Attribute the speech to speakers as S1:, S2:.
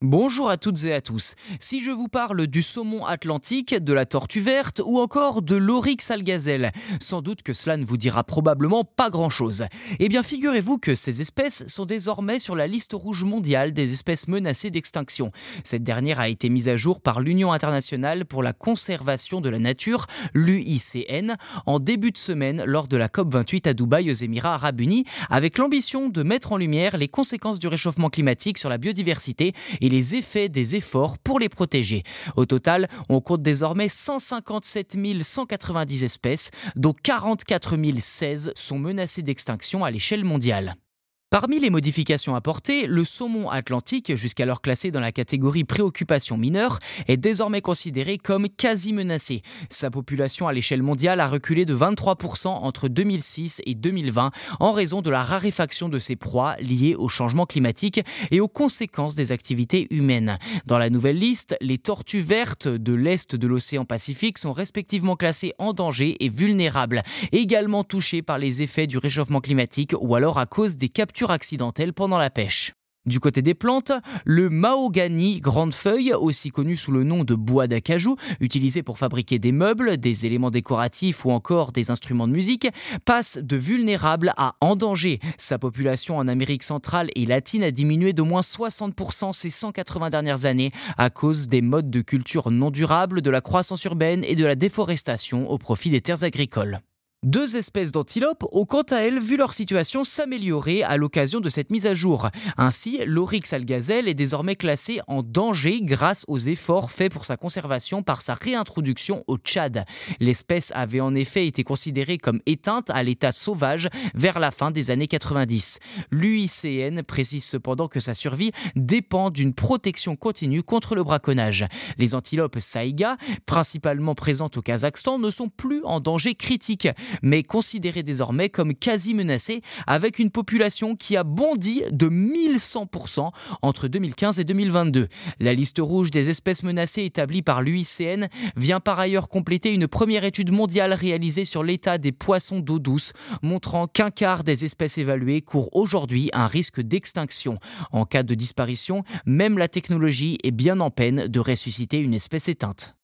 S1: Bonjour à toutes et à tous. Si je vous parle du saumon atlantique, de la tortue verte ou encore de l'oryx algazelle, sans doute que cela ne vous dira probablement pas grand-chose. Eh bien, figurez-vous que ces espèces sont désormais sur la liste rouge mondiale des espèces menacées d'extinction. Cette dernière a été mise à jour par l'Union internationale pour la conservation de la nature, l'UICN, en début de semaine lors de la COP28 à Dubaï aux Émirats arabes unis, avec l'ambition de mettre en lumière les conséquences du réchauffement climatique sur la biodiversité les effets des efforts pour les protéger. Au total, on compte désormais 157 190 espèces, dont 44 016 sont menacées d'extinction à l'échelle mondiale. Parmi les modifications apportées, le saumon atlantique, jusqu'alors classé dans la catégorie préoccupation mineure, est désormais considéré comme quasi menacé. Sa population à l'échelle mondiale a reculé de 23% entre 2006 et 2020 en raison de la raréfaction de ses proies liées au changement climatique et aux conséquences des activités humaines. Dans la nouvelle liste, les tortues vertes de l'est de l'océan Pacifique sont respectivement classées en danger et vulnérables, également touchées par les effets du réchauffement climatique ou alors à cause des captures accidentelle pendant la pêche. Du côté des plantes, le mahogany grande feuille, aussi connu sous le nom de bois d'acajou, utilisé pour fabriquer des meubles, des éléments décoratifs ou encore des instruments de musique, passe de vulnérable à en danger. Sa population en Amérique centrale et latine a diminué d'au moins 60% ces 180 dernières années à cause des modes de culture non durables, de la croissance urbaine et de la déforestation au profit des terres agricoles. Deux espèces d'antilopes ont quant à elles vu leur situation s'améliorer à l'occasion de cette mise à jour. Ainsi, l'Oryx algazelle est désormais classé en danger grâce aux efforts faits pour sa conservation par sa réintroduction au Tchad. L'espèce avait en effet été considérée comme éteinte à l'état sauvage vers la fin des années 90. L'UICN précise cependant que sa survie dépend d'une protection continue contre le braconnage. Les antilopes saïga, principalement présentes au Kazakhstan, ne sont plus en danger critique mais considéré désormais comme quasi menacé, avec une population qui a bondi de 1100% entre 2015 et 2022. La liste rouge des espèces menacées établie par l'UICN vient par ailleurs compléter une première étude mondiale réalisée sur l'état des poissons d'eau douce, montrant qu'un quart des espèces évaluées courent aujourd'hui un risque d'extinction. En cas de disparition, même la technologie est bien en peine de ressusciter une espèce éteinte.